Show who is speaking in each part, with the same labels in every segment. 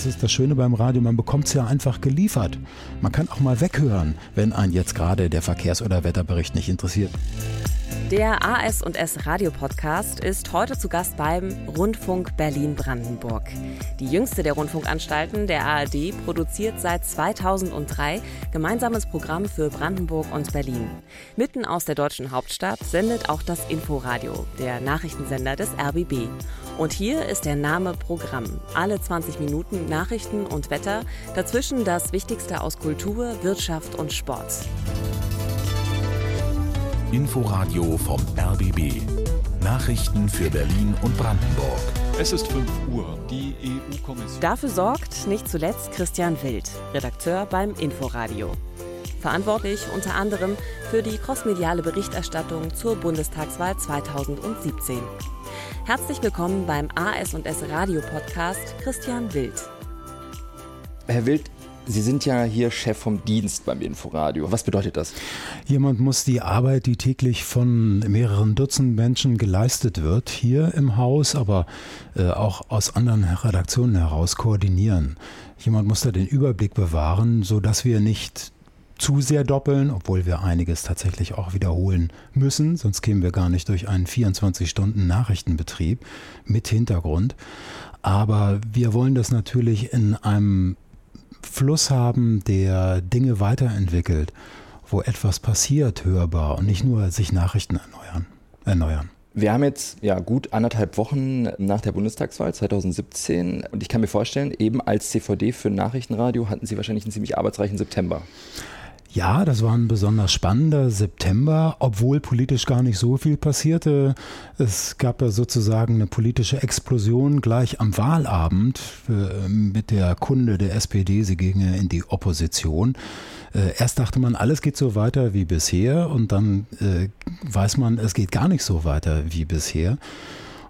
Speaker 1: Das ist das Schöne beim Radio, man bekommt es ja einfach geliefert. Man kann auch mal weghören, wenn einen jetzt gerade der Verkehrs- oder Wetterbericht nicht interessiert.
Speaker 2: Der AS&S Radio Podcast ist heute zu Gast beim Rundfunk Berlin-Brandenburg. Die jüngste der Rundfunkanstalten, der ARD, produziert seit 2003 gemeinsames Programm für Brandenburg und Berlin. Mitten aus der deutschen Hauptstadt sendet auch das Inforadio, der Nachrichtensender des RBB. Und hier ist der Name Programm. Alle 20 Minuten Nachrichten und Wetter, dazwischen das Wichtigste aus Kultur, Wirtschaft und Sport.
Speaker 3: Inforadio vom RBB. Nachrichten für Berlin und Brandenburg.
Speaker 4: Es ist 5 Uhr. Die EU-Kommission.
Speaker 2: Dafür sorgt nicht zuletzt Christian Wild, Redakteur beim Inforadio. Verantwortlich unter anderem für die crossmediale Berichterstattung zur Bundestagswahl 2017. Herzlich willkommen beim AS&S Radio Podcast Christian Wild.
Speaker 5: Herr Wild, Sie sind ja hier Chef vom Dienst beim Inforadio. Was bedeutet das?
Speaker 1: Jemand muss die Arbeit, die täglich von mehreren Dutzend Menschen geleistet wird, hier im Haus, aber äh, auch aus anderen Redaktionen heraus koordinieren. Jemand muss da den Überblick bewahren, sodass wir nicht zu sehr doppeln, obwohl wir einiges tatsächlich auch wiederholen müssen, sonst kämen wir gar nicht durch einen 24-Stunden-Nachrichtenbetrieb mit Hintergrund. Aber wir wollen das natürlich in einem Fluss haben, der Dinge weiterentwickelt, wo etwas passiert, hörbar und nicht nur sich Nachrichten erneuern. erneuern.
Speaker 5: Wir haben jetzt ja gut anderthalb Wochen nach der Bundestagswahl 2017 und ich kann mir vorstellen, eben als CVD für Nachrichtenradio hatten Sie wahrscheinlich einen ziemlich arbeitsreichen September.
Speaker 1: Ja, das war ein besonders spannender September, obwohl politisch gar nicht so viel passierte. Es gab ja sozusagen eine politische Explosion gleich am Wahlabend äh, mit der Kunde der SPD, sie gingen in die Opposition. Äh, erst dachte man, alles geht so weiter wie bisher und dann äh, weiß man, es geht gar nicht so weiter wie bisher.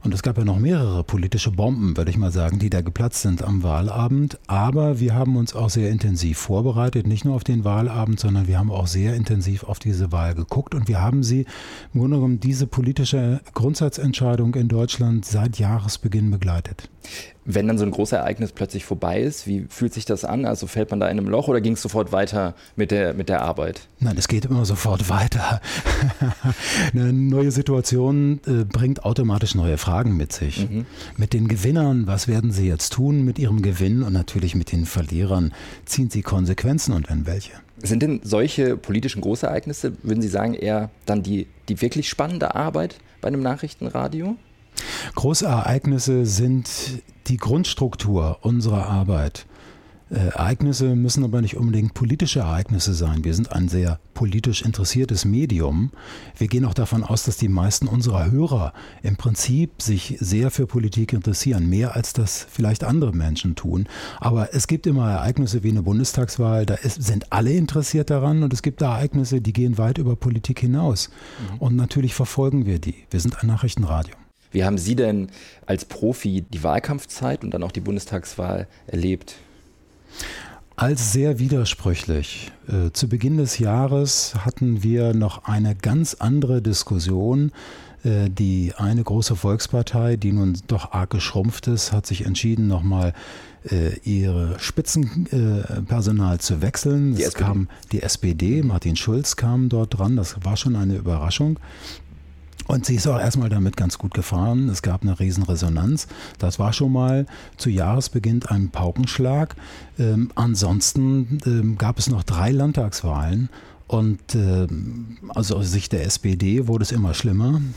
Speaker 1: Und es gab ja noch mehrere politische Bomben, würde ich mal sagen, die da geplatzt sind am Wahlabend. Aber wir haben uns auch sehr intensiv vorbereitet, nicht nur auf den Wahlabend, sondern wir haben auch sehr intensiv auf diese Wahl geguckt. Und wir haben sie im Grunde genommen diese politische Grundsatzentscheidung in Deutschland seit Jahresbeginn begleitet.
Speaker 5: Wenn dann so ein großes Ereignis plötzlich vorbei ist, wie fühlt sich das an? Also fällt man da in einem Loch oder ging es sofort weiter mit der, mit der Arbeit?
Speaker 1: Nein, es geht immer sofort weiter. Eine neue Situation äh, bringt automatisch neue Fragen mit sich. Mhm. Mit den Gewinnern, was werden sie jetzt tun mit ihrem Gewinn? Und natürlich mit den Verlierern ziehen sie Konsequenzen und wenn welche.
Speaker 5: Sind denn solche politischen Großereignisse, würden Sie sagen, eher dann die, die wirklich spannende Arbeit bei einem Nachrichtenradio?
Speaker 1: Große Ereignisse sind die Grundstruktur unserer Arbeit. Äh, Ereignisse müssen aber nicht unbedingt politische Ereignisse sein. Wir sind ein sehr politisch interessiertes Medium. Wir gehen auch davon aus, dass die meisten unserer Hörer im Prinzip sich sehr für Politik interessieren, mehr als das vielleicht andere Menschen tun. Aber es gibt immer Ereignisse wie eine Bundestagswahl, da ist, sind alle interessiert daran und es gibt Ereignisse, die gehen weit über Politik hinaus. Mhm. Und natürlich verfolgen wir die. Wir sind ein Nachrichtenradio.
Speaker 5: Wie haben Sie denn als Profi die Wahlkampfzeit und dann auch die Bundestagswahl erlebt?
Speaker 1: Als sehr widersprüchlich. Äh, zu Beginn des Jahres hatten wir noch eine ganz andere Diskussion. Äh, die eine große Volkspartei, die nun doch arg geschrumpft ist, hat sich entschieden, nochmal äh, ihre Spitzenpersonal zu wechseln. Die es SPD. kam die SPD, Martin Schulz kam dort dran, das war schon eine Überraschung. Und sie ist auch erstmal damit ganz gut gefahren. Es gab eine Riesenresonanz. Das war schon mal zu Jahresbeginn ein Paukenschlag. Ähm, ansonsten ähm, gab es noch drei Landtagswahlen und äh, also aus Sicht der SPD wurde es immer schlimmer. Mhm.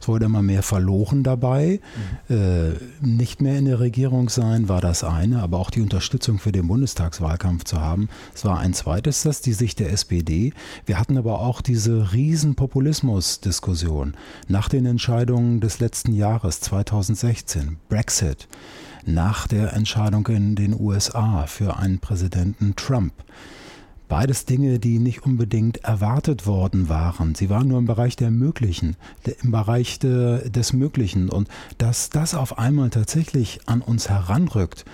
Speaker 1: Es wurde immer mehr verloren dabei. Mhm. Äh, nicht mehr in der Regierung sein war das eine, aber auch die Unterstützung für den Bundestagswahlkampf zu haben. Es war ein zweites, das die Sicht der SPD. Wir hatten aber auch diese riesen Populismus-Diskussion nach den Entscheidungen des letzten Jahres 2016, Brexit, nach der Entscheidung in den USA für einen Präsidenten Trump. Beides Dinge, die nicht unbedingt erwartet worden waren. Sie waren nur im Bereich der Möglichen, im Bereich de, des Möglichen. Und dass das auf einmal tatsächlich an uns heranrückt,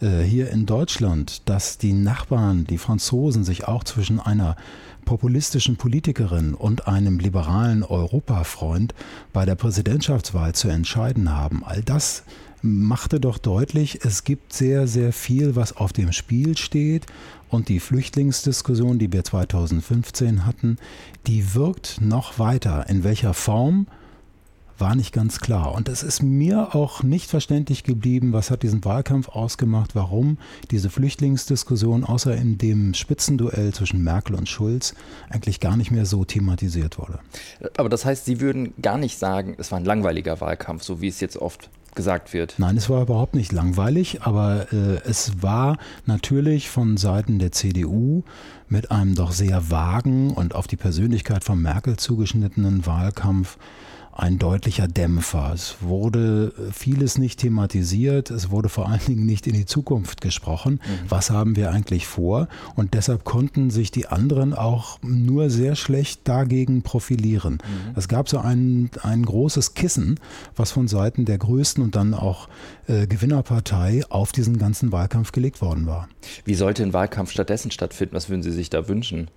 Speaker 1: äh, hier in Deutschland, dass die Nachbarn, die Franzosen, sich auch zwischen einer populistischen Politikerin und einem liberalen Europafreund bei der Präsidentschaftswahl zu entscheiden haben. All das machte doch deutlich, es gibt sehr, sehr viel, was auf dem Spiel steht. Und die Flüchtlingsdiskussion, die wir 2015 hatten, die wirkt noch weiter. In welcher Form? war nicht ganz klar. Und es ist mir auch nicht verständlich geblieben, was hat diesen Wahlkampf ausgemacht, warum diese Flüchtlingsdiskussion außer in dem Spitzenduell zwischen Merkel und Schulz eigentlich gar nicht mehr so thematisiert wurde.
Speaker 5: Aber das heißt, Sie würden gar nicht sagen, es war ein langweiliger Wahlkampf, so wie es jetzt oft gesagt wird.
Speaker 1: Nein, es war überhaupt nicht langweilig, aber äh, es war natürlich von Seiten der CDU mit einem doch sehr vagen und auf die Persönlichkeit von Merkel zugeschnittenen Wahlkampf ein deutlicher Dämpfer. Es wurde vieles nicht thematisiert, es wurde vor allen Dingen nicht in die Zukunft gesprochen. Mhm. Was haben wir eigentlich vor? Und deshalb konnten sich die anderen auch nur sehr schlecht dagegen profilieren. Mhm. Es gab so ein, ein großes Kissen, was von Seiten der größten und dann auch äh, Gewinnerpartei auf diesen ganzen Wahlkampf gelegt worden war.
Speaker 5: Wie sollte ein Wahlkampf stattdessen stattfinden? Was würden Sie sich da wünschen?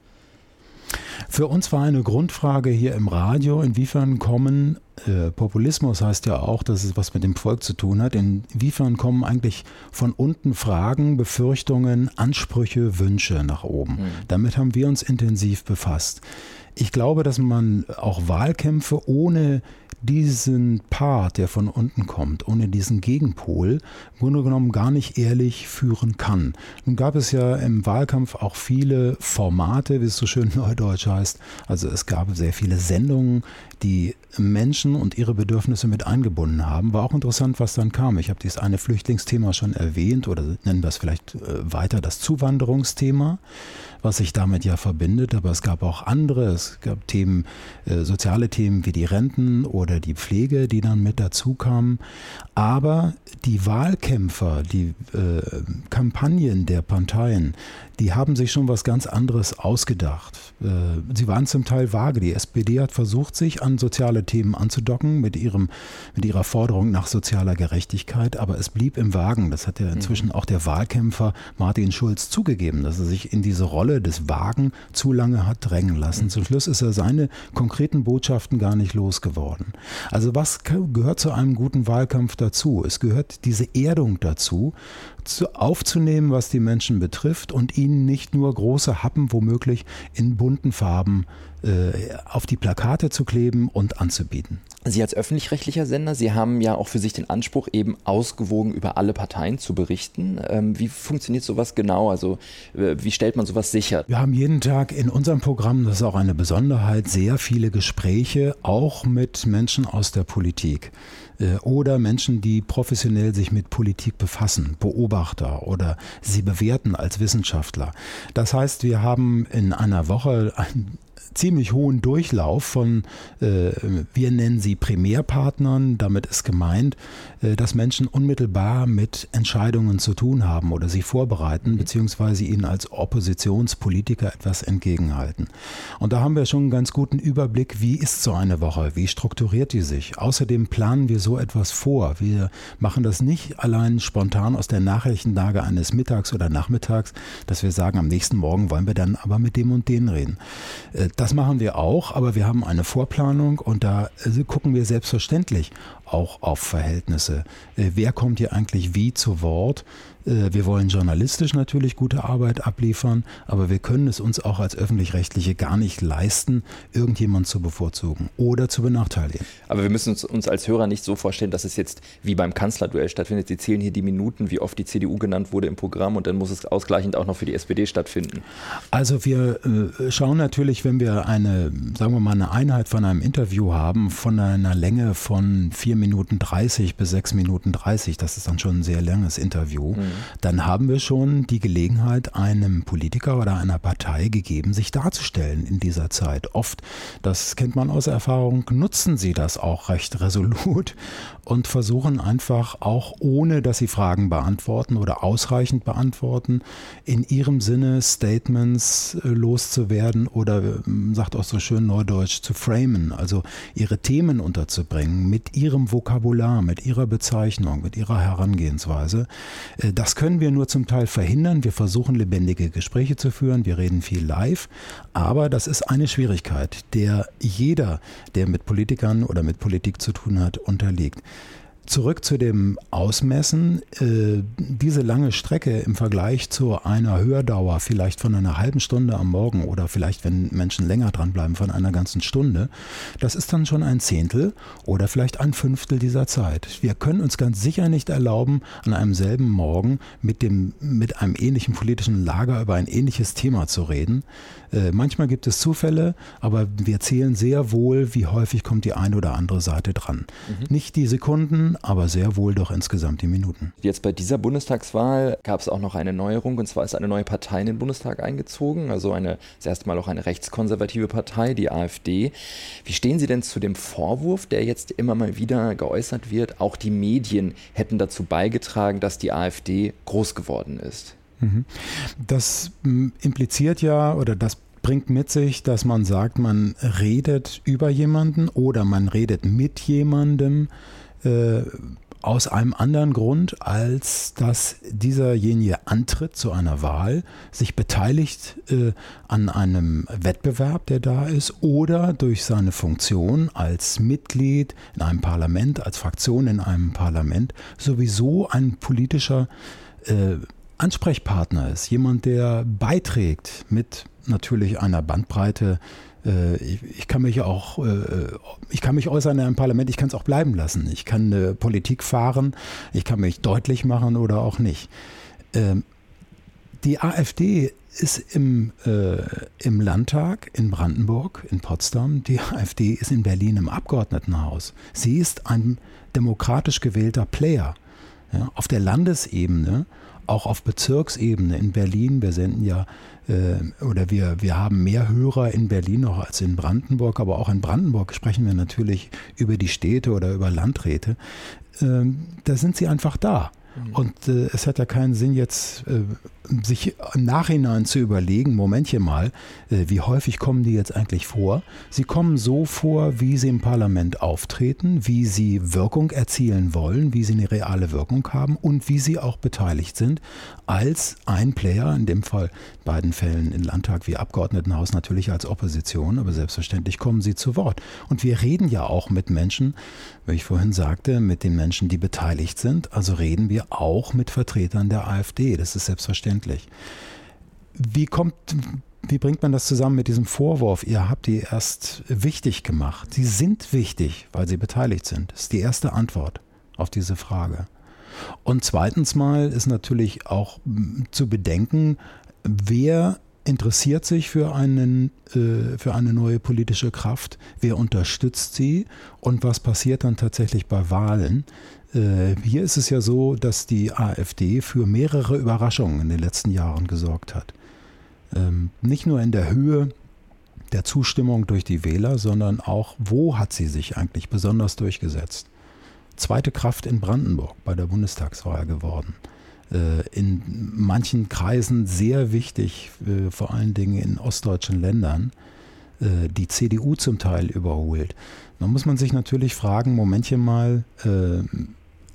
Speaker 1: Für uns war eine Grundfrage hier im Radio, inwiefern kommen, äh, Populismus heißt ja auch, dass es was mit dem Volk zu tun hat, inwiefern kommen eigentlich von unten Fragen, Befürchtungen, Ansprüche, Wünsche nach oben. Mhm. Damit haben wir uns intensiv befasst. Ich glaube, dass man auch Wahlkämpfe ohne diesen Part, der von unten kommt, ohne diesen Gegenpol, im Grunde genommen gar nicht ehrlich führen kann. Nun gab es ja im Wahlkampf auch viele Formate, wie es so schön neudeutsch heißt. Also es gab sehr viele Sendungen, die Menschen und ihre Bedürfnisse mit eingebunden haben. War auch interessant, was dann kam. Ich habe dieses eine Flüchtlingsthema schon erwähnt oder nennen wir es vielleicht äh, weiter das Zuwanderungsthema was sich damit ja verbindet, aber es gab auch andere, es gab Themen, äh, soziale Themen wie die Renten oder die Pflege, die dann mit dazu kamen. Aber die Wahlkämpfer, die äh, Kampagnen der Parteien, die haben sich schon was ganz anderes ausgedacht. Äh, sie waren zum Teil vage. Die SPD hat versucht, sich an soziale Themen anzudocken mit, ihrem, mit ihrer Forderung nach sozialer Gerechtigkeit, aber es blieb im Wagen. Das hat ja inzwischen mhm. auch der Wahlkämpfer Martin Schulz zugegeben, dass er sich in diese Rolle des Wagen zu lange hat drängen lassen. Mhm. Zum Schluss ist er seine konkreten Botschaften gar nicht losgeworden. Also was gehört zu einem guten Wahlkampf dazu? Es gehört diese Erdung dazu, zu, aufzunehmen, was die Menschen betrifft und ihnen nicht nur große Happen womöglich in bunten Farben äh, auf die Plakate zu kleben und anzubieten.
Speaker 5: Sie als öffentlich-rechtlicher Sender, Sie haben ja auch für sich den Anspruch, eben ausgewogen über alle Parteien zu berichten. Ähm, wie funktioniert sowas genau? Also äh, wie stellt man sowas sicher?
Speaker 1: Wir haben jeden Tag in unserem Programm, das ist auch eine Besonderheit, sehr viele Gespräche, auch mit Menschen aus der Politik oder Menschen, die professionell sich mit Politik befassen, Beobachter oder sie bewerten als Wissenschaftler. Das heißt, wir haben in einer Woche ein ziemlich hohen Durchlauf von, äh, wir nennen sie Primärpartnern. Damit ist gemeint, äh, dass Menschen unmittelbar mit Entscheidungen zu tun haben oder sie vorbereiten, mhm. beziehungsweise ihnen als Oppositionspolitiker etwas entgegenhalten. Und da haben wir schon einen ganz guten Überblick, wie ist so eine Woche, wie strukturiert die sich. Außerdem planen wir so etwas vor. Wir machen das nicht allein spontan aus der Nachrichtenlage eines Mittags oder Nachmittags, dass wir sagen, am nächsten Morgen wollen wir dann aber mit dem und den reden. Das machen wir auch, aber wir haben eine Vorplanung und da äh, gucken wir selbstverständlich auch auf Verhältnisse. Äh, wer kommt hier eigentlich wie zu Wort? Äh, wir wollen journalistisch natürlich gute Arbeit abliefern, aber wir können es uns auch als öffentlich-rechtliche gar nicht leisten, irgendjemand zu bevorzugen oder zu benachteiligen.
Speaker 5: Aber wir müssen uns als Hörer nicht so vorstellen, dass es jetzt wie beim Kanzlerduell stattfindet. Sie zählen hier die Minuten, wie oft die CDU genannt wurde im Programm und dann muss es ausgleichend auch noch für die SPD stattfinden.
Speaker 1: Also wir äh, schauen natürlich, wenn wir eine, sagen wir mal, eine Einheit von einem Interview haben, von einer Länge von 4 Minuten 30 bis 6 Minuten 30, das ist dann schon ein sehr langes Interview. Mhm dann haben wir schon die Gelegenheit einem Politiker oder einer Partei gegeben, sich darzustellen in dieser Zeit. Oft, das kennt man aus Erfahrung, nutzen sie das auch recht resolut und versuchen einfach auch, ohne dass sie Fragen beantworten oder ausreichend beantworten, in ihrem Sinne Statements äh, loszuwerden oder, ähm, sagt auch so schön neudeutsch, zu framen, also ihre Themen unterzubringen mit ihrem Vokabular, mit ihrer Bezeichnung, mit ihrer Herangehensweise. Äh, das können wir nur zum Teil verhindern. Wir versuchen lebendige Gespräche zu führen, wir reden viel live, aber das ist eine Schwierigkeit, der jeder, der mit Politikern oder mit Politik zu tun hat, unterliegt. Zurück zu dem Ausmessen. Äh, diese lange Strecke im Vergleich zu einer Hördauer vielleicht von einer halben Stunde am Morgen oder vielleicht, wenn Menschen länger dranbleiben, von einer ganzen Stunde, das ist dann schon ein Zehntel oder vielleicht ein Fünftel dieser Zeit. Wir können uns ganz sicher nicht erlauben, an einem selben Morgen mit, dem, mit einem ähnlichen politischen Lager über ein ähnliches Thema zu reden. Äh, manchmal gibt es Zufälle, aber wir zählen sehr wohl, wie häufig kommt die eine oder andere Seite dran. Mhm. Nicht die Sekunden, aber sehr wohl doch insgesamt die Minuten.
Speaker 5: Jetzt bei dieser Bundestagswahl gab es auch noch eine Neuerung und zwar ist eine neue Partei in den Bundestag eingezogen, also eine, das erste Mal auch eine rechtskonservative Partei, die AfD. Wie stehen Sie denn zu dem Vorwurf, der jetzt immer mal wieder geäußert wird, auch die Medien hätten dazu beigetragen, dass die AfD groß geworden ist?
Speaker 1: Mhm. Das hm, impliziert ja oder das bringt mit sich, dass man sagt, man redet über jemanden oder man redet mit jemandem äh, aus einem anderen Grund, als dass dieserjenige antritt zu einer Wahl, sich beteiligt äh, an einem Wettbewerb, der da ist, oder durch seine Funktion als Mitglied in einem Parlament, als Fraktion in einem Parlament sowieso ein politischer äh, Ansprechpartner ist, jemand, der beiträgt mit natürlich einer Bandbreite. Äh, ich, kann mich auch, äh, ich kann mich äußern in einem Parlament, ich kann es auch bleiben lassen. Ich kann eine Politik fahren, ich kann mich deutlich machen oder auch nicht. Ähm, die AfD ist im, äh, im Landtag in Brandenburg, in Potsdam. Die AfD ist in Berlin im Abgeordnetenhaus. Sie ist ein demokratisch gewählter Player. Ja, auf der Landesebene auch auf Bezirksebene in Berlin, wir senden ja äh, oder wir, wir haben mehr Hörer in Berlin noch als in Brandenburg, aber auch in Brandenburg sprechen wir natürlich über die Städte oder über Landräte. Ähm, da sind sie einfach da. Mhm. Und äh, es hat ja keinen Sinn, jetzt äh, sich im Nachhinein zu überlegen, Momentchen mal, äh, wie häufig kommen die jetzt eigentlich vor? Sie kommen so vor, wie sie im Parlament auftreten, wie sie Wirkung erzielen wollen, wie sie eine reale Wirkung haben und wie sie auch beteiligt sind als ein Player, in dem Fall in beiden Fällen im Landtag wie Abgeordnetenhaus natürlich als Opposition, aber selbstverständlich kommen sie zu Wort. Und wir reden ja auch mit Menschen, wie ich vorhin sagte, mit den Menschen, die beteiligt sind, also reden wir auch mit Vertretern der AfD. Das ist selbstverständlich. Wie kommt, wie bringt man das zusammen mit diesem Vorwurf, ihr habt die erst wichtig gemacht? Sie sind wichtig, weil sie beteiligt sind. Das ist die erste Antwort auf diese Frage. Und zweitens mal ist natürlich auch zu bedenken, wer interessiert sich für, einen, äh, für eine neue politische Kraft, wer unterstützt sie und was passiert dann tatsächlich bei Wahlen. Äh, hier ist es ja so, dass die AfD für mehrere Überraschungen in den letzten Jahren gesorgt hat. Ähm, nicht nur in der Höhe der Zustimmung durch die Wähler, sondern auch, wo hat sie sich eigentlich besonders durchgesetzt. Zweite Kraft in Brandenburg bei der Bundestagswahl geworden. Äh, in manchen Kreisen sehr wichtig, äh, vor allen Dingen in ostdeutschen Ländern, die CDU zum Teil überholt. Da muss man sich natürlich fragen, Momentchen mal,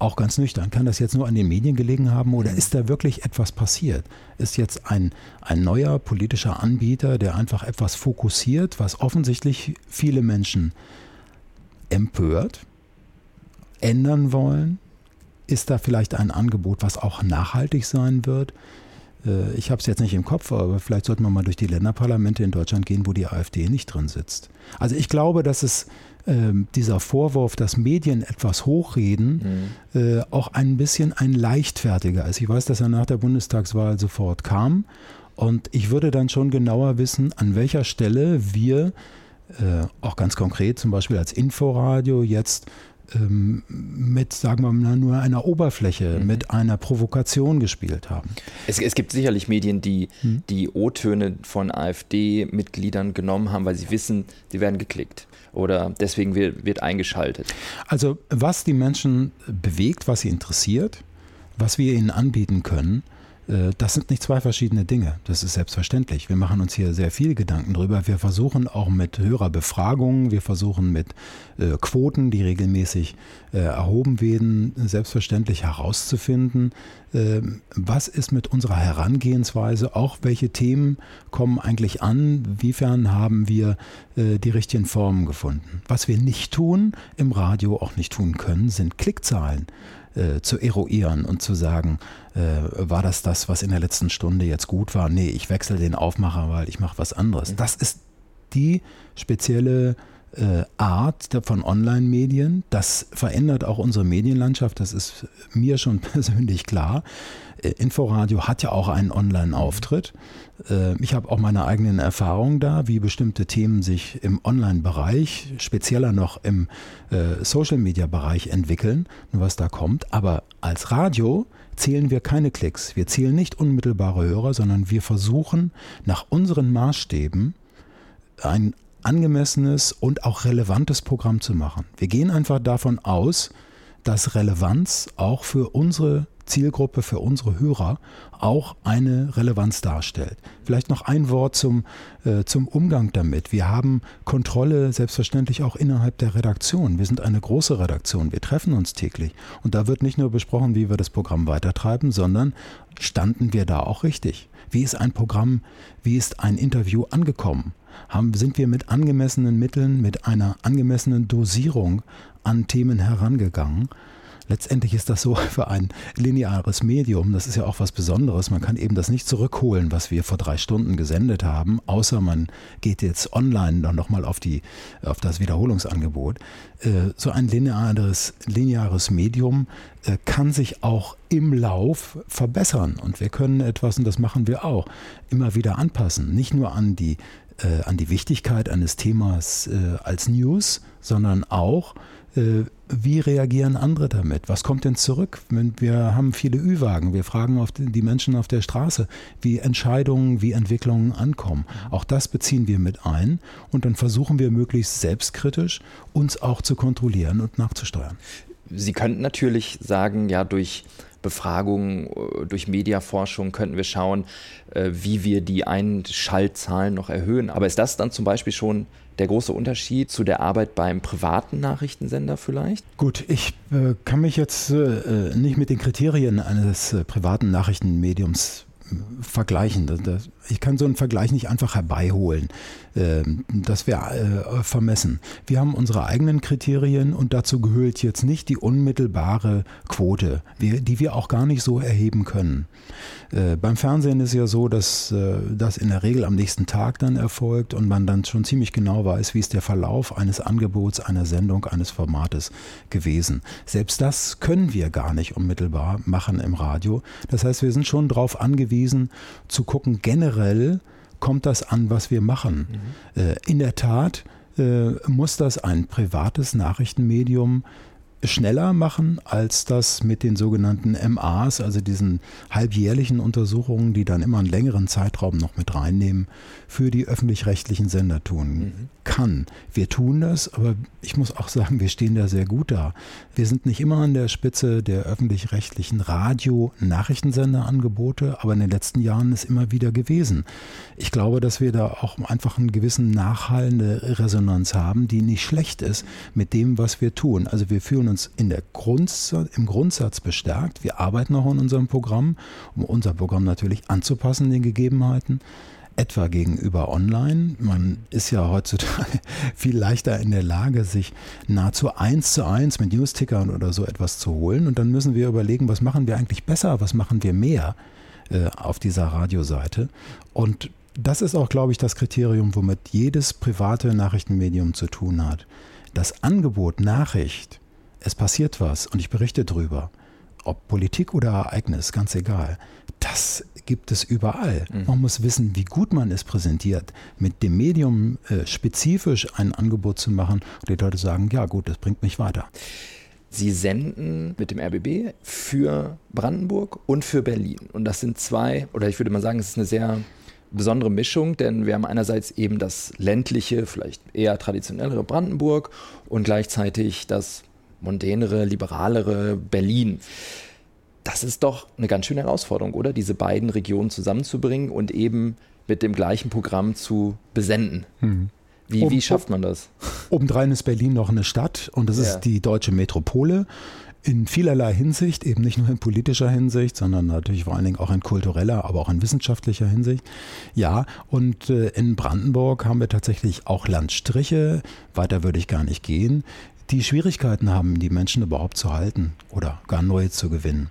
Speaker 1: auch ganz nüchtern, kann das jetzt nur an den Medien gelegen haben oder ist da wirklich etwas passiert? Ist jetzt ein, ein neuer politischer Anbieter, der einfach etwas fokussiert, was offensichtlich viele Menschen empört, ändern wollen? Ist da vielleicht ein Angebot, was auch nachhaltig sein wird? Äh, ich habe es jetzt nicht im Kopf, aber vielleicht sollten wir mal durch die Länderparlamente in Deutschland gehen, wo die AfD nicht drin sitzt. Also ich glaube, dass es ähm, dieser Vorwurf, dass Medien etwas hochreden, mhm. äh, auch ein bisschen ein leichtfertiger ist. Ich weiß, dass er nach der Bundestagswahl sofort kam. Und ich würde dann schon genauer wissen, an welcher Stelle wir äh, auch ganz konkret, zum Beispiel als Inforadio, jetzt ähm, mit, sagen wir mal, nur einer Oberfläche, mhm. mit einer Provokation gespielt haben.
Speaker 5: Es, es gibt sicherlich Medien, die mhm. die O-Töne von AfD-Mitgliedern genommen haben, weil sie wissen, sie werden geklickt oder deswegen wird, wird eingeschaltet.
Speaker 1: Also was die Menschen bewegt, was sie interessiert, was wir ihnen anbieten können, das sind nicht zwei verschiedene Dinge. Das ist selbstverständlich. Wir machen uns hier sehr viel Gedanken drüber. Wir versuchen auch mit Hörerbefragungen, wir versuchen mit äh, Quoten, die regelmäßig äh, erhoben werden, selbstverständlich herauszufinden, äh, was ist mit unserer Herangehensweise, auch welche Themen kommen eigentlich an, wiefern haben wir äh, die richtigen Formen gefunden. Was wir nicht tun, im Radio auch nicht tun können, sind Klickzahlen äh, zu eruieren und zu sagen, äh, war das das, was in der letzten Stunde jetzt gut war? Nee, ich wechsle den Aufmacher, weil ich mache was anderes. Mhm. Das ist die spezielle äh, Art von Online-Medien. Das verändert auch unsere Medienlandschaft, das ist mir schon persönlich klar. Äh, Inforadio hat ja auch einen Online-Auftritt. Äh, ich habe auch meine eigenen Erfahrungen da, wie bestimmte Themen sich im Online-Bereich, spezieller noch im Social-Media-Bereich entwickeln und was da kommt. Aber als Radio zählen wir keine Klicks. Wir zählen nicht unmittelbare Hörer, sondern wir versuchen nach unseren Maßstäben ein angemessenes und auch relevantes Programm zu machen. Wir gehen einfach davon aus, dass Relevanz auch für unsere Zielgruppe, für unsere Hörer auch eine Relevanz darstellt. Vielleicht noch ein Wort zum, äh, zum Umgang damit. Wir haben Kontrolle selbstverständlich auch innerhalb der Redaktion. Wir sind eine große Redaktion. Wir treffen uns täglich. Und da wird nicht nur besprochen, wie wir das Programm weitertreiben, sondern standen wir da auch richtig? Wie ist ein Programm, wie ist ein Interview angekommen? haben, sind wir mit angemessenen Mitteln, mit einer angemessenen Dosierung an Themen herangegangen. Letztendlich ist das so für ein lineares Medium, das ist ja auch was Besonderes. Man kann eben das nicht zurückholen, was wir vor drei Stunden gesendet haben, außer man geht jetzt online dann nochmal auf, auf das Wiederholungsangebot. Äh, so ein lineares, lineares Medium äh, kann sich auch im Lauf verbessern. Und wir können etwas, und das machen wir auch, immer wieder anpassen. Nicht nur an die äh, an die Wichtigkeit eines Themas als News, sondern auch, äh, wie reagieren andere damit? Was kommt denn zurück? Wir haben viele Ü-Wagen. Wir fragen die Menschen auf der Straße, wie Entscheidungen, wie Entwicklungen ankommen. Auch das beziehen wir mit ein und dann versuchen wir möglichst selbstkritisch uns auch zu kontrollieren und nachzusteuern.
Speaker 5: Sie könnten natürlich sagen, ja, durch Befragungen, äh, durch Mediaforschung könnten wir schauen, äh, wie wir die Einschaltzahlen noch erhöhen. Aber ist das dann zum Beispiel schon der große Unterschied zu der Arbeit beim privaten Nachrichtensender vielleicht?
Speaker 1: Gut, ich äh, kann mich jetzt äh, nicht mit den Kriterien eines äh, privaten Nachrichtenmediums vergleichen. Ich kann so einen Vergleich nicht einfach herbeiholen. Ähm, das wäre äh, vermessen. Wir haben unsere eigenen Kriterien und dazu gehört jetzt nicht die unmittelbare Quote, die wir auch gar nicht so erheben können. Äh, beim Fernsehen ist ja so, dass äh, das in der Regel am nächsten Tag dann erfolgt und man dann schon ziemlich genau weiß, wie ist der Verlauf eines Angebots, einer Sendung, eines Formates gewesen. Selbst das können wir gar nicht unmittelbar machen im Radio. Das heißt, wir sind schon darauf angewiesen zu gucken, generell, kommt das an, was wir machen. Mhm. Äh, in der Tat äh, muss das ein privates Nachrichtenmedium schneller machen als das mit den sogenannten MAs, also diesen halbjährlichen Untersuchungen, die dann immer einen längeren Zeitraum noch mit reinnehmen, für die öffentlich-rechtlichen Sender tun mhm. kann. Wir tun das, aber ich muss auch sagen, wir stehen da sehr gut da. Wir sind nicht immer an der Spitze der öffentlich-rechtlichen Radio-Nachrichtensenderangebote, aber in den letzten Jahren ist immer wieder gewesen. Ich glaube, dass wir da auch einfach einen gewissen nachhallende Resonanz haben, die nicht schlecht ist mit dem, was wir tun. Also wir fühlen uns in der Grundsatz, im Grundsatz bestärkt. Wir arbeiten auch an unserem Programm, um unser Programm natürlich anzupassen den Gegebenheiten etwa gegenüber online. Man ist ja heutzutage viel leichter in der Lage, sich nahezu eins zu eins mit Newstickern oder so etwas zu holen. Und dann müssen wir überlegen, was machen wir eigentlich besser, was machen wir mehr äh, auf dieser Radioseite. Und das ist auch, glaube ich, das Kriterium, womit jedes private Nachrichtenmedium zu tun hat. Das Angebot Nachricht es passiert was und ich berichte drüber. Ob Politik oder Ereignis, ganz egal. Das gibt es überall. Mhm. Man muss wissen, wie gut man es präsentiert. Mit dem Medium äh, spezifisch ein Angebot zu machen und die Leute sagen, ja gut, das bringt mich weiter.
Speaker 5: Sie senden mit dem RBB für Brandenburg und für Berlin. Und das sind zwei, oder ich würde mal sagen, es ist eine sehr besondere Mischung, denn wir haben einerseits eben das ländliche, vielleicht eher traditionellere Brandenburg und gleichzeitig das mondänere, liberalere Berlin. das ist doch eine ganz schöne Herausforderung, oder? Diese beiden Regionen zusammenzubringen und eben mit dem gleichen Programm zu besenden. Hm. Wie, wie, schafft man das?
Speaker 1: Obendrein ist Berlin noch eine Stadt und das ja. ist die deutsche Metropole in vielerlei Hinsicht, eben nicht nur in politischer Hinsicht, sondern natürlich vor allen Dingen auch in kultureller, aber auch in wissenschaftlicher Hinsicht. Ja, und äh, in Brandenburg haben wir tatsächlich auch Landstriche, weiter würde ich gar nicht gehen, die Schwierigkeiten haben, die Menschen überhaupt zu halten oder gar neue zu gewinnen.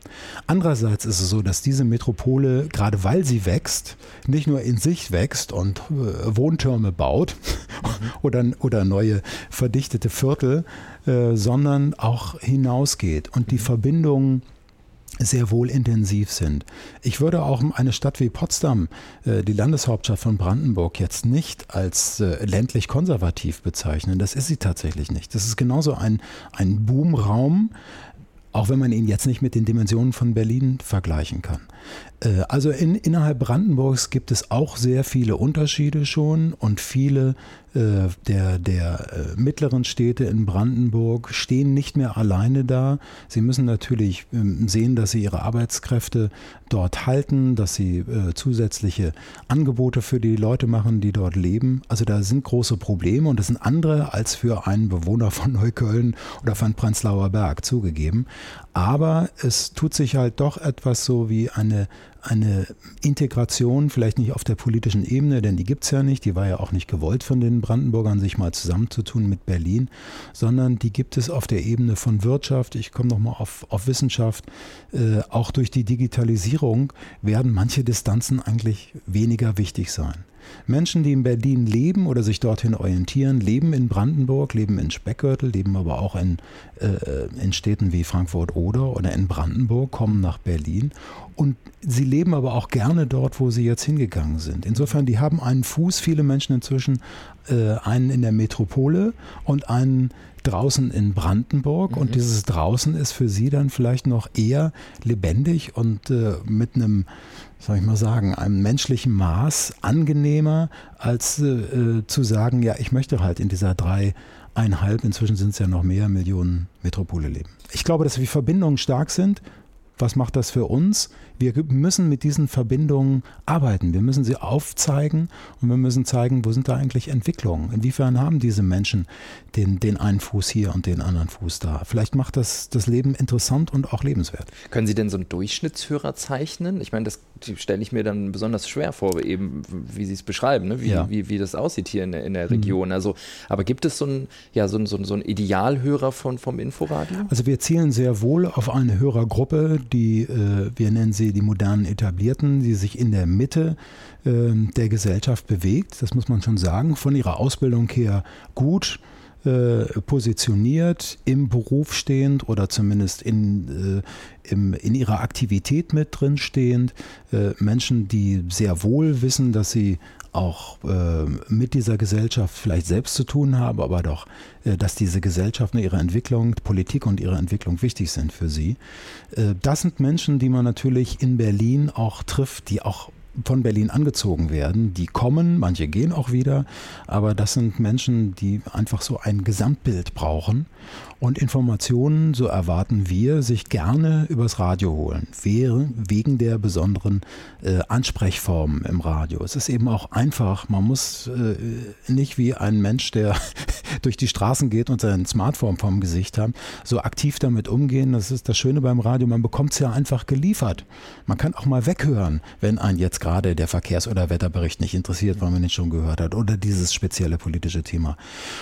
Speaker 1: Andererseits ist es so, dass diese Metropole, gerade weil sie wächst, nicht nur in sich wächst und äh, Wohntürme baut oder, oder neue verdichtete Viertel, äh, sondern auch hinausgeht und die mhm. Verbindungen sehr wohl intensiv sind. Ich würde auch eine Stadt wie Potsdam, äh, die Landeshauptstadt von Brandenburg, jetzt nicht als äh, ländlich konservativ bezeichnen. Das ist sie tatsächlich nicht. Das ist genauso ein, ein Boomraum, auch wenn man ihn jetzt nicht mit den Dimensionen von Berlin vergleichen kann. Äh, also in, innerhalb Brandenburgs gibt es auch sehr viele Unterschiede schon und viele äh, der, der äh, mittleren Städte in Brandenburg stehen nicht mehr alleine da. Sie müssen natürlich ähm, sehen, dass sie ihre Arbeitskräfte dort halten, dass sie zusätzliche Angebote für die Leute machen, die dort leben. Also da sind große Probleme und das sind andere als für einen Bewohner von Neukölln oder von Prenzlauer Berg zugegeben. Aber es tut sich halt doch etwas so wie eine eine Integration, vielleicht nicht auf der politischen Ebene, denn die gibt es ja nicht, die war ja auch nicht gewollt von den Brandenburgern, sich mal zusammenzutun mit Berlin, sondern die gibt es auf der Ebene von Wirtschaft, ich komme nochmal auf, auf Wissenschaft, äh, auch durch die Digitalisierung werden manche Distanzen eigentlich weniger wichtig sein. Menschen, die in Berlin leben oder sich dorthin orientieren, leben in Brandenburg, leben in Speckgürtel, leben aber auch in, äh, in Städten wie Frankfurt-Oder oder in Brandenburg, kommen nach Berlin und sie leben aber auch gerne dort, wo sie jetzt hingegangen sind. Insofern, die haben einen Fuß, viele Menschen inzwischen, äh, einen in der Metropole und einen draußen in Brandenburg. Mhm. Und dieses draußen ist für sie dann vielleicht noch eher lebendig und äh, mit einem soll ich mal sagen, einem menschlichen Maß angenehmer, als äh, zu sagen, ja, ich möchte halt in dieser dreieinhalb, inzwischen sind es ja noch mehr Millionen Metropole leben. Ich glaube, dass die Verbindungen stark sind. Was macht das für uns? wir müssen mit diesen Verbindungen arbeiten. Wir müssen sie aufzeigen und wir müssen zeigen, wo sind da eigentlich Entwicklungen? Inwiefern haben diese Menschen den, den einen Fuß hier und den anderen Fuß da? Vielleicht macht das das Leben interessant und auch lebenswert.
Speaker 5: Können Sie denn so einen Durchschnittshörer zeichnen? Ich meine, das stelle ich mir dann besonders schwer vor, eben wie Sie es beschreiben, ne? wie, ja. wie, wie das aussieht hier in der, in der mhm. Region. Mhm. Also, aber gibt es so einen, ja, so einen, so einen Idealhörer von, vom Inforadio?
Speaker 1: Also wir zielen sehr wohl auf eine Hörergruppe, die äh, wir nennen sie die modernen Etablierten, die sich in der Mitte äh, der Gesellschaft bewegt. Das muss man schon sagen. Von ihrer Ausbildung her gut äh, positioniert, im Beruf stehend oder zumindest in, äh, im, in ihrer Aktivität mit drin stehend. Äh, Menschen, die sehr wohl wissen, dass sie auch äh, mit dieser Gesellschaft vielleicht selbst zu tun haben, aber doch, äh, dass diese Gesellschaft und ihre Entwicklung, Politik und ihre Entwicklung wichtig sind für sie. Äh, das sind Menschen, die man natürlich in Berlin auch trifft, die auch von Berlin angezogen werden. Die kommen, manche gehen auch wieder, aber das sind Menschen, die einfach so ein Gesamtbild brauchen und Informationen, so erwarten wir, sich gerne übers Radio holen, wegen der besonderen äh, Ansprechformen im Radio. Es ist eben auch einfach, man muss äh, nicht wie ein Mensch, der durch die Straßen geht und sein Smartphone vorm Gesicht hat, so aktiv damit umgehen. Das ist das Schöne beim Radio, man bekommt es ja einfach geliefert. Man kann auch mal weghören, wenn einen jetzt gerade der Verkehrs- oder Wetterbericht nicht interessiert, weil man ihn schon gehört hat, oder dieses spezielle politische Thema.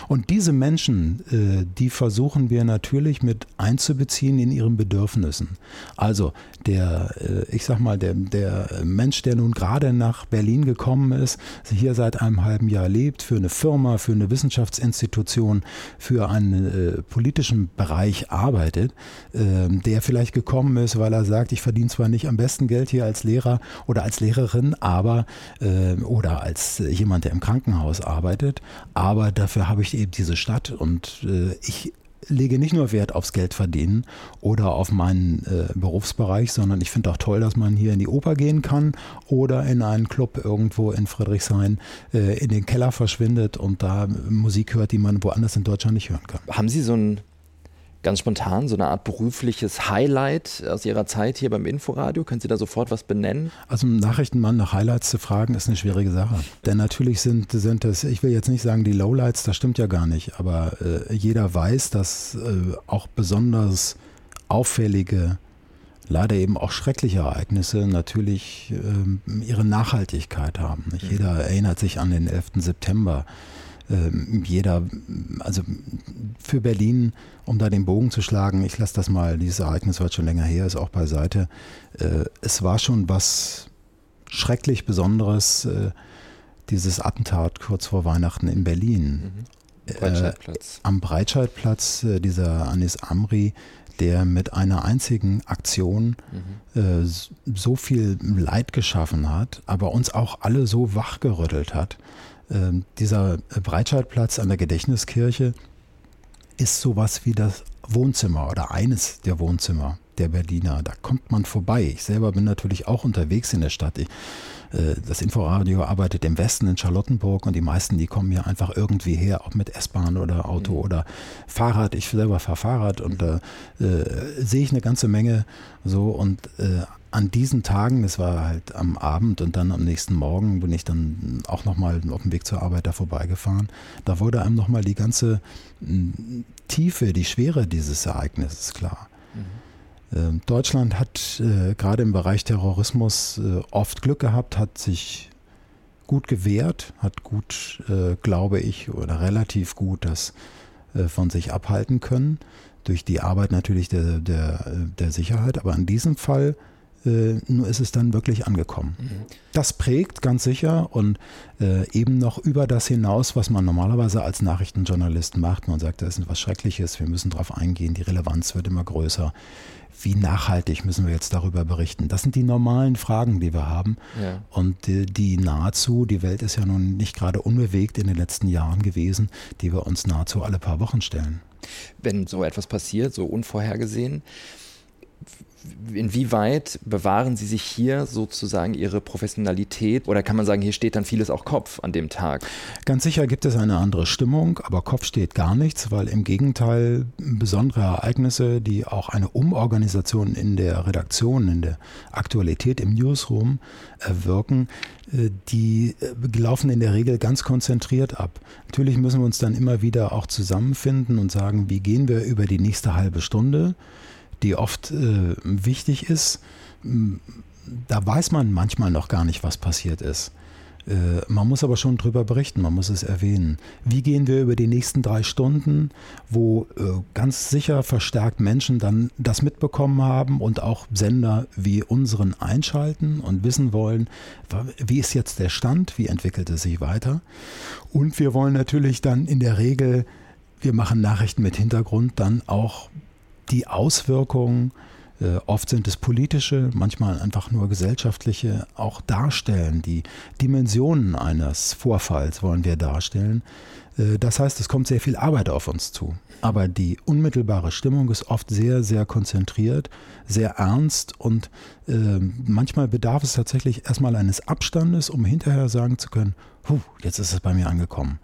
Speaker 1: Und diese Menschen, äh, die versuchen wir natürlich mit einzubeziehen in ihren Bedürfnissen. Also der, äh, ich sag mal, der, der Mensch, der nun gerade nach Berlin gekommen ist, hier seit einem halben Jahr lebt, für eine Firma, für eine Wissenschaftsinstitution, für einen äh, politischen Bereich arbeitet, äh, der vielleicht gekommen ist, weil er sagt, ich verdiene zwar nicht am besten Geld hier als Lehrer oder als Lehrerin, aber äh, oder als jemand, der im Krankenhaus arbeitet, aber dafür habe ich eben diese Stadt und äh, ich lege nicht nur Wert aufs Geld verdienen oder auf meinen äh, Berufsbereich, sondern ich finde auch toll, dass man hier in die Oper gehen kann oder in einen Club irgendwo in Friedrichshain äh, in den Keller verschwindet und da Musik hört, die man woanders in Deutschland nicht hören kann.
Speaker 5: Haben Sie so ein Ganz spontan, so eine Art berufliches Highlight aus Ihrer Zeit hier beim Inforadio. Können Sie da sofort was benennen?
Speaker 1: Also einen Nachrichtenmann nach Highlights zu fragen, ist eine schwierige Sache. Denn natürlich sind, sind das, ich will jetzt nicht sagen die Lowlights, das stimmt ja gar nicht, aber äh, jeder weiß, dass äh, auch besonders auffällige leider eben auch schreckliche Ereignisse natürlich ähm, ihre Nachhaltigkeit haben. Nicht? Mhm. Jeder erinnert sich an den 11. September. Ähm, jeder, also für Berlin, um da den Bogen zu schlagen, ich lasse das mal, dieses Ereignis war schon länger her, ist auch beiseite. Äh, es war schon was schrecklich Besonderes, äh, dieses Attentat kurz vor Weihnachten in Berlin.
Speaker 5: Mhm. Breitscheidplatz.
Speaker 1: Äh, am Breitscheidplatz, dieser Anis Amri, der mit einer einzigen Aktion mhm. äh, so viel Leid geschaffen hat, aber uns auch alle so wachgerüttelt hat. Äh, dieser Breitscheidplatz an der Gedächtniskirche ist sowas wie das Wohnzimmer oder eines der Wohnzimmer der Berliner. Da kommt man vorbei. Ich selber bin natürlich auch unterwegs in der Stadt. Ich das Inforadio arbeitet im Westen in Charlottenburg und die meisten, die kommen hier einfach irgendwie her, ob mit S-Bahn oder Auto mhm. oder Fahrrad. Ich selber fahre Fahrrad und da äh, sehe ich eine ganze Menge so und äh, an diesen Tagen, das war halt am Abend und dann am nächsten Morgen bin ich dann auch nochmal auf dem Weg zur Arbeit da vorbeigefahren. Da wurde einem nochmal die ganze Tiefe, die Schwere dieses Ereignisses klar. Mhm. Ähm, Deutschland hat äh, gerade im Bereich Terrorismus äh, oft Glück gehabt, hat sich gut gewehrt, hat gut, äh, glaube ich, oder relativ gut das äh, von sich abhalten können, durch die Arbeit natürlich der, der, der Sicherheit. Aber in diesem Fall äh, nur ist es dann wirklich angekommen. Mhm. Das prägt ganz sicher und äh, eben noch über das hinaus, was man normalerweise als Nachrichtenjournalist macht. Man sagt, das ist was Schreckliches, wir müssen darauf eingehen, die Relevanz wird immer größer. Wie nachhaltig müssen wir jetzt darüber berichten? Das sind die normalen Fragen, die wir haben. Ja. Und die, die nahezu, die Welt ist ja nun nicht gerade unbewegt in den letzten Jahren gewesen, die wir uns nahezu alle paar Wochen stellen.
Speaker 5: Wenn so etwas passiert, so unvorhergesehen, inwieweit bewahren Sie sich hier sozusagen Ihre Professionalität oder kann man sagen, hier steht dann vieles auch Kopf an dem Tag?
Speaker 1: Ganz sicher gibt es eine andere Stimmung, aber Kopf steht gar nichts, weil im Gegenteil besondere Ereignisse, die auch eine Umorganisation in der Redaktion, in der Aktualität im Newsroom erwirken, äh, die äh, laufen in der Regel ganz konzentriert ab. Natürlich müssen wir uns dann immer wieder auch zusammenfinden und sagen, wie gehen wir über die nächste halbe Stunde die oft äh, wichtig ist, da weiß man manchmal noch gar nicht, was passiert ist. Äh, man muss aber schon drüber berichten, man muss es erwähnen. Wie gehen wir über die nächsten drei Stunden, wo äh, ganz sicher verstärkt Menschen dann das mitbekommen haben und auch Sender wie unseren einschalten und wissen wollen, wie ist jetzt der Stand, wie entwickelt es sich weiter. Und wir wollen natürlich dann in der Regel, wir machen Nachrichten mit Hintergrund, dann auch die Auswirkungen, äh, oft sind es politische, manchmal einfach nur gesellschaftliche, auch darstellen. Die Dimensionen eines Vorfalls wollen wir darstellen. Äh, das heißt, es kommt sehr viel Arbeit auf uns zu. Aber die unmittelbare Stimmung ist oft sehr, sehr konzentriert, sehr ernst und äh, manchmal bedarf es tatsächlich erstmal eines Abstandes, um hinterher sagen zu können, jetzt ist es bei mir angekommen.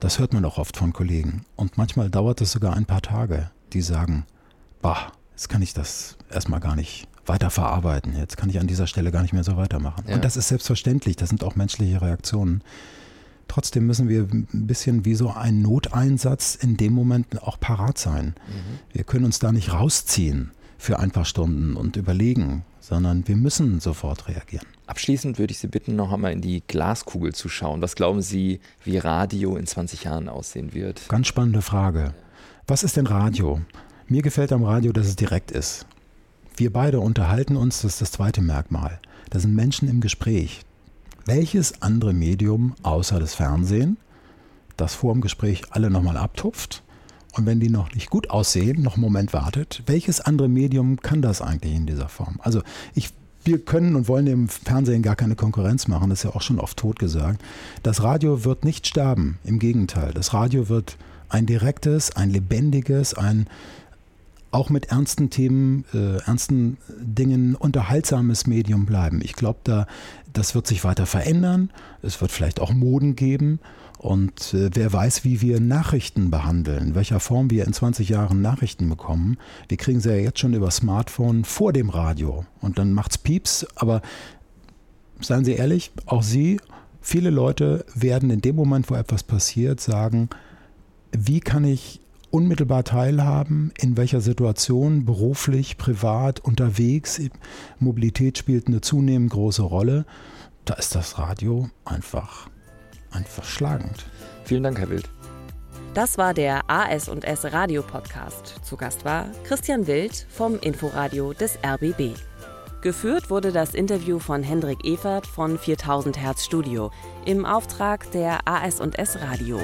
Speaker 1: Das hört man auch oft von Kollegen. Und manchmal dauert es sogar ein paar Tage, die sagen, bah, jetzt kann ich das erstmal gar nicht weiter verarbeiten. Jetzt kann ich an dieser Stelle gar nicht mehr so weitermachen. Ja. Und das ist selbstverständlich, das sind auch menschliche Reaktionen. Trotzdem müssen wir ein bisschen wie so ein Noteinsatz in dem Moment auch parat sein. Mhm. Wir können uns da nicht rausziehen für ein paar Stunden und überlegen, sondern wir müssen sofort reagieren.
Speaker 5: Abschließend würde ich Sie bitten, noch einmal in die Glaskugel zu schauen. Was glauben Sie, wie Radio in 20 Jahren aussehen wird?
Speaker 1: Ganz spannende Frage. Was ist denn Radio? Mir gefällt am Radio, dass es direkt ist. Wir beide unterhalten uns, das ist das zweite Merkmal. Da sind Menschen im Gespräch. Welches andere Medium außer das Fernsehen, das vor dem Gespräch alle nochmal abtupft und wenn die noch nicht gut aussehen, noch einen Moment wartet, welches andere Medium kann das eigentlich in dieser Form? Also ich wir können und wollen dem Fernsehen gar keine Konkurrenz machen, das ist ja auch schon oft tot gesagt. Das Radio wird nicht sterben, im Gegenteil. Das Radio wird ein direktes, ein lebendiges, ein auch mit ernsten Themen, äh, ernsten Dingen unterhaltsames Medium bleiben. Ich glaube, da, das wird sich weiter verändern. Es wird vielleicht auch Moden geben. Und äh, wer weiß, wie wir Nachrichten behandeln, in welcher Form wir in 20 Jahren Nachrichten bekommen. Wir kriegen sie ja jetzt schon über Smartphone vor dem Radio. Und dann macht's Pieps. Aber seien Sie ehrlich, auch Sie, viele Leute werden in dem Moment, wo etwas passiert, sagen, wie kann ich unmittelbar teilhaben, in welcher Situation, beruflich, privat, unterwegs. Mobilität spielt eine zunehmend große Rolle. Da ist das Radio einfach, einfach schlagend.
Speaker 5: Vielen Dank, Herr Wild.
Speaker 2: Das war der AS&S Radio Podcast. Zu Gast war Christian Wild vom Inforadio des RBB. Geführt wurde das Interview von Hendrik Evert von 4000 Hertz Studio im Auftrag der AS&S Radio.